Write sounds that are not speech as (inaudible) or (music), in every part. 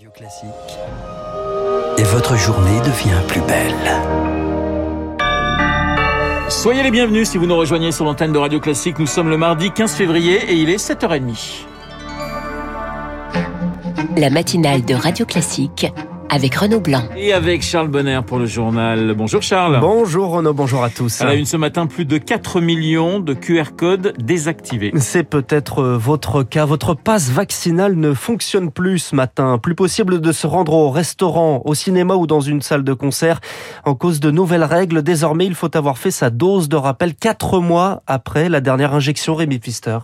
Radio Classique. Et votre journée devient plus belle. Soyez les bienvenus si vous nous rejoignez sur l'antenne de Radio Classique. Nous sommes le mardi 15 février et il est 7h30. La matinale de Radio Classique avec Renaud Blanc. Et avec Charles Bonner pour le journal. Bonjour Charles. Bonjour Renaud, bonjour à tous. À la une ce matin, plus de 4 millions de QR codes désactivés. C'est peut-être euh, votre cas. Votre passe vaccinale ne fonctionne plus ce matin. Plus possible de se rendre au restaurant, au cinéma ou dans une salle de concert. En cause de nouvelles règles, désormais, il faut avoir fait sa dose de rappel 4 mois après la dernière injection Rémi Pfister.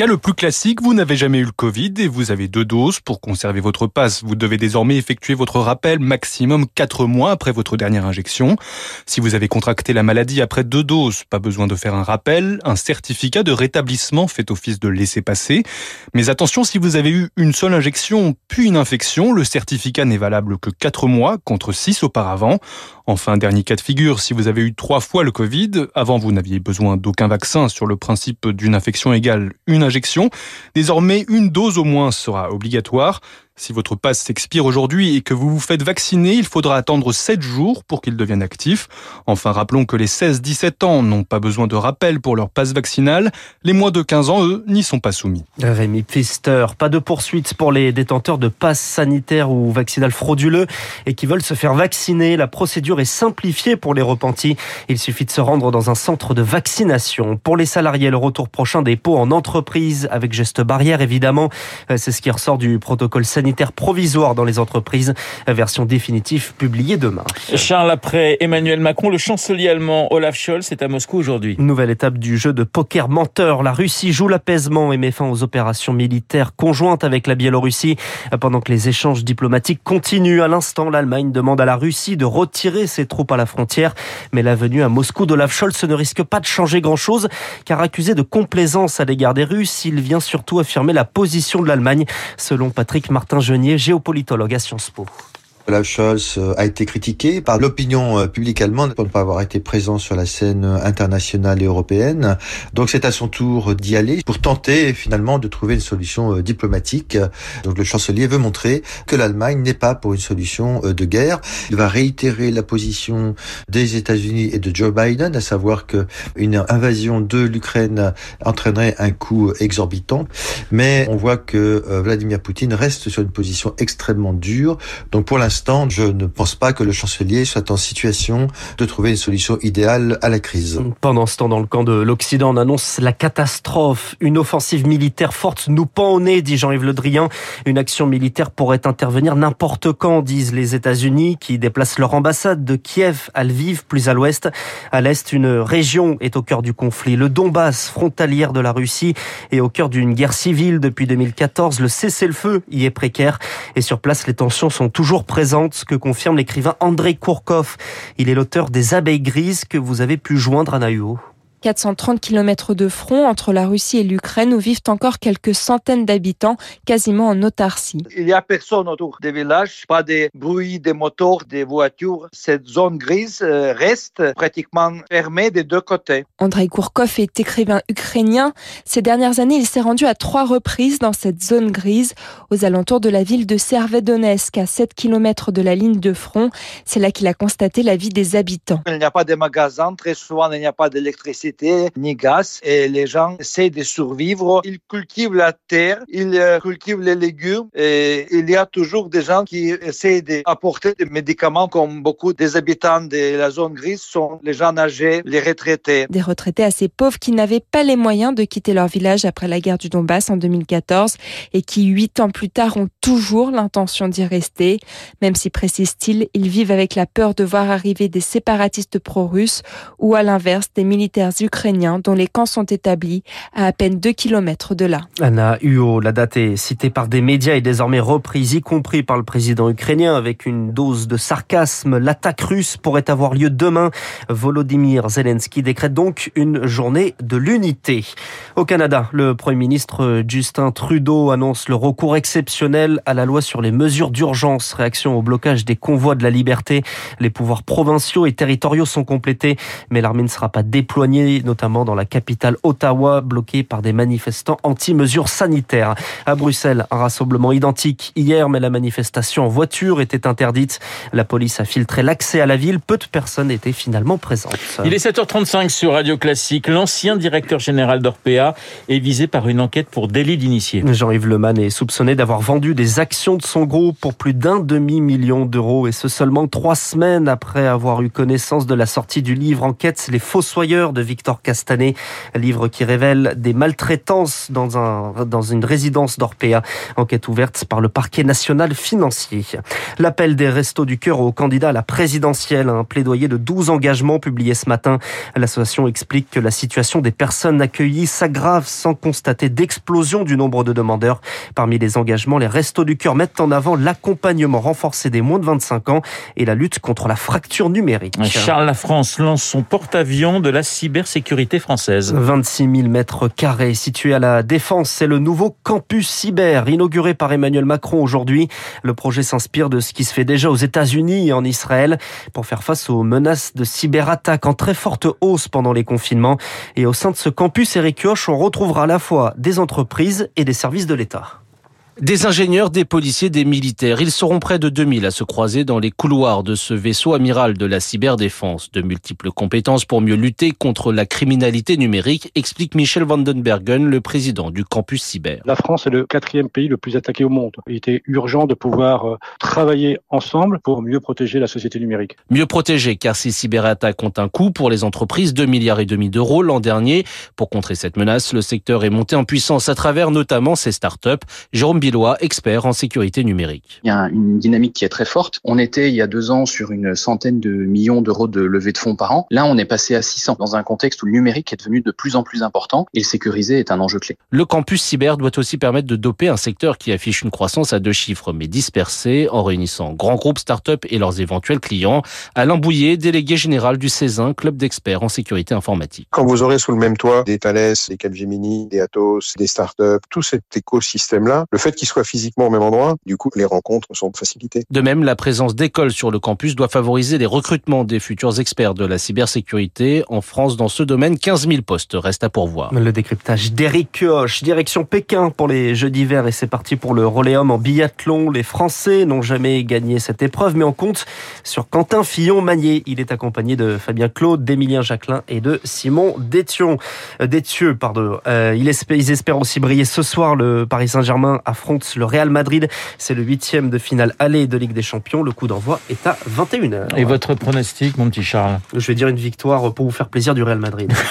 Cas le plus classique, vous n'avez jamais eu le Covid et vous avez deux doses. Pour conserver votre passe, vous devez désormais effectuer votre rappel maximum quatre mois après votre dernière injection. Si vous avez contracté la maladie après deux doses, pas besoin de faire un rappel. Un certificat de rétablissement fait office de laisser passer. Mais attention, si vous avez eu une seule injection puis une infection, le certificat n'est valable que quatre mois contre six auparavant. Enfin, dernier cas de figure, si vous avez eu trois fois le Covid, avant vous n'aviez besoin d'aucun vaccin sur le principe d'une infection égale une désormais une dose au moins sera obligatoire. Si votre passe s'expire aujourd'hui et que vous vous faites vacciner, il faudra attendre 7 jours pour qu'il devienne actif. Enfin, rappelons que les 16-17 ans n'ont pas besoin de rappel pour leur passe vaccinale. Les moins de 15 ans, eux, n'y sont pas soumis. Rémi Pfister, pas de poursuite pour les détenteurs de passes sanitaires ou vaccinales frauduleux et qui veulent se faire vacciner. La procédure est simplifiée pour les repentis. Il suffit de se rendre dans un centre de vaccination. Pour les salariés, le retour prochain des pots en entreprise avec geste barrière, évidemment. C'est ce qui ressort du protocole sanitaire provisoire dans les entreprises. Version définitive publiée demain. Charles, après Emmanuel Macron, le chancelier allemand Olaf Scholz est à Moscou aujourd'hui. Nouvelle étape du jeu de poker menteur. La Russie joue l'apaisement et met fin aux opérations militaires conjointes avec la Biélorussie. Pendant que les échanges diplomatiques continuent, à l'instant, l'Allemagne demande à la Russie de retirer ses troupes à la frontière. Mais la venue à Moscou d'Olaf Scholz ne risque pas de changer grand-chose, car accusé de complaisance à l'égard des Russes, il vient surtout affirmer la position de l'Allemagne, selon Patrick Martin Géopolitologue à Sciences Po. Olaf Scholz euh, a été critiqué par l'opinion euh, publique allemande pour ne pas avoir été présent sur la scène internationale et européenne. Donc c'est à son tour d'y aller pour tenter finalement de trouver une solution euh, diplomatique. Donc le chancelier veut montrer que l'Allemagne n'est pas pour une solution de guerre. Il va réitérer la position des États-Unis et de Joe Biden, à savoir que une invasion de l'Ukraine entraînerait un coût exorbitant. Mais on voit que Vladimir Poutine reste sur une position extrêmement dure. Donc pour l'instant je ne pense pas que le chancelier soit en situation de trouver une solution idéale à la crise. Pendant ce temps, dans le camp de l'Occident, on annonce la catastrophe. Une offensive militaire forte nous pend au nez, dit Jean-Yves Le Drian. Une action militaire pourrait intervenir n'importe quand, disent les États-Unis, qui déplacent leur ambassade de Kiev à Lviv, plus à l'ouest. À l'est, une région est au cœur du conflit. Le Donbass, frontalière de la Russie, est au cœur d'une guerre civile depuis 2014. Le cessez-le-feu y est précaire. Et sur place, les tensions sont toujours présentes ce que confirme l'écrivain Andrei Kourkov. Il est l'auteur des Abeilles grises que vous avez pu joindre à Nahuo. 430 km de front entre la Russie et l'Ukraine où vivent encore quelques centaines d'habitants, quasiment en autarcie. Il n'y a personne autour des villages, pas de bruit des moteurs, des voitures. Cette zone grise euh, reste pratiquement fermée des deux côtés. Andrei Kourkov est écrivain ukrainien. Ces dernières années, il s'est rendu à trois reprises dans cette zone grise, aux alentours de la ville de Servedonetsk, à 7 km de la ligne de front. C'est là qu'il a constaté la vie des habitants. Il n'y a pas de magasins, très souvent il n'y a pas d'électricité ni gaz et les gens essaient de survivre. Ils cultivent la terre, ils euh, cultivent les légumes et il y a toujours des gens qui essaient d'apporter des médicaments comme beaucoup des habitants de la zone grise sont les gens âgés, les retraités. Des retraités assez pauvres qui n'avaient pas les moyens de quitter leur village après la guerre du Donbass en 2014 et qui, huit ans plus tard, ont toujours l'intention d'y rester. Même si, précise-t-il, ils vivent avec la peur de voir arriver des séparatistes pro-russes ou à l'inverse des militaires ukrainiens dont les camps sont établis à à peine 2 km de là. Anna Huo, la date est citée par des médias et désormais reprise, y compris par le président ukrainien, avec une dose de sarcasme. L'attaque russe pourrait avoir lieu demain. Volodymyr Zelensky décrète donc une journée de l'unité. Au Canada, le Premier ministre Justin Trudeau annonce le recours exceptionnel à la loi sur les mesures d'urgence, réaction au blocage des convois de la liberté. Les pouvoirs provinciaux et territoriaux sont complétés, mais l'armée ne sera pas déployée journée, notamment dans la capitale Ottawa, bloquée par des manifestants anti-mesures sanitaires. À Bruxelles, un rassemblement identique hier, mais la manifestation en voiture était interdite. La police a filtré l'accès à la ville. Peu de personnes étaient finalement présentes. Il est 7h35 sur Radio Classique. L'ancien directeur général d'Orpea est visé par une enquête pour délit d'initié. Jean-Yves Leman est soupçonné d'avoir vendu des actions de son groupe pour plus d'un demi-million d'euros et ce seulement trois semaines après avoir eu connaissance de la sortie du livre Enquête Les Fossoyeurs de Victor Castanet, livre qui révèle des maltraitances dans, un, dans une résidence d'Orpea. Enquête ouverte par le parquet national financier. L'appel des Restos du Cœur aux candidats à la présidentielle, un plaidoyer de 12 engagements publié ce matin. L'association explique que la situation des personnes accueillies s'aggrave sans constater d'explosion du nombre de demandeurs. Parmi les engagements, les Restos du Cœur mettent en avant l'accompagnement renforcé des moins de 25 ans et la lutte contre la fracture numérique. Charles La France lance son porte-avions de la cybersécurité française. 26 000 mètres carrés situé à la Défense, c'est le nouveau campus cyber inauguré par Emmanuel Macron aujourd'hui. Le projet s'inspire de ce qui se fait déjà aux États-Unis et en Israël pour faire face aux menaces de cyberattaques en très forte hausse pendant les confinements. Et au sein de ce campus, Eric on retrouvera à la fois des entreprises et des services de l'État. Des ingénieurs, des policiers, des militaires. Ils seront près de 2000 à se croiser dans les couloirs de ce vaisseau amiral de la cyberdéfense. De multiples compétences pour mieux lutter contre la criminalité numérique, explique Michel Vandenbergen, le président du campus cyber. La France est le quatrième pays le plus attaqué au monde. Il était urgent de pouvoir euh, travailler ensemble pour mieux protéger la société numérique. Mieux protéger, car ces cyberattaques ont un coût pour les entreprises, 2 milliards et demi d'euros l'an dernier. Pour contrer cette menace, le secteur est monté en puissance à travers notamment ses startups. Jérôme expert en sécurité numérique. Il y a une dynamique qui est très forte. On était il y a deux ans sur une centaine de millions d'euros de levée de fonds par an. Là, on est passé à 600 dans un contexte où le numérique est devenu de plus en plus important et le sécuriser est un enjeu clé. Le campus cyber doit aussi permettre de doper un secteur qui affiche une croissance à deux chiffres mais dispersée en réunissant grands groupes start-up et leurs éventuels clients. Alain Bouillet, délégué général du Césin, club d'experts en sécurité informatique. Quand vous aurez sous le même toit des Thales, des Capgemini, des Atos, des start-up, tout cet écosystème-là, le fait qu'ils soient physiquement au même endroit, du coup, les rencontres sont facilitées. De même, la présence d'écoles sur le campus doit favoriser les recrutements des futurs experts de la cybersécurité. En France, dans ce domaine, 15 000 postes restent à pourvoir. Le décryptage d'Eric Hoche, direction Pékin pour les Jeux d'hiver et c'est parti pour le Roléum en biathlon. Les Français n'ont jamais gagné cette épreuve, mais on compte sur Quentin Fillon-Magnier. Il est accompagné de Fabien Claude, d'Emilien Jacquelin et de Simon Détion. Euh, Détieux, pardon. Euh, ils espèrent aussi briller ce soir. Le Paris Saint-Germain affronte le Real Madrid. C'est le huitième de finale aller de Ligue des Champions. Le coup d'envoi est à 21h. Et votre pronostic, mon petit Charles? Je vais dire une victoire pour vous faire plaisir du Real Madrid. (laughs)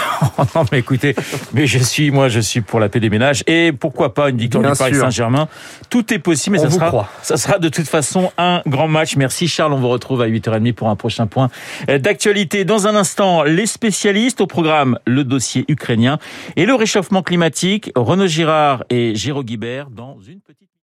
Oh non, mais écoutez, mais je suis, moi, je suis pour la paix des ménages. Et pourquoi pas une victoire du Paris Saint-Germain? Tout est possible, mais ça sera, ça sera de toute façon un grand match. Merci Charles, on vous retrouve à 8h30 pour un prochain point d'actualité. Dans un instant, les spécialistes au programme, le dossier ukrainien et le réchauffement climatique. Renaud Girard et Géraud Guibert dans une petite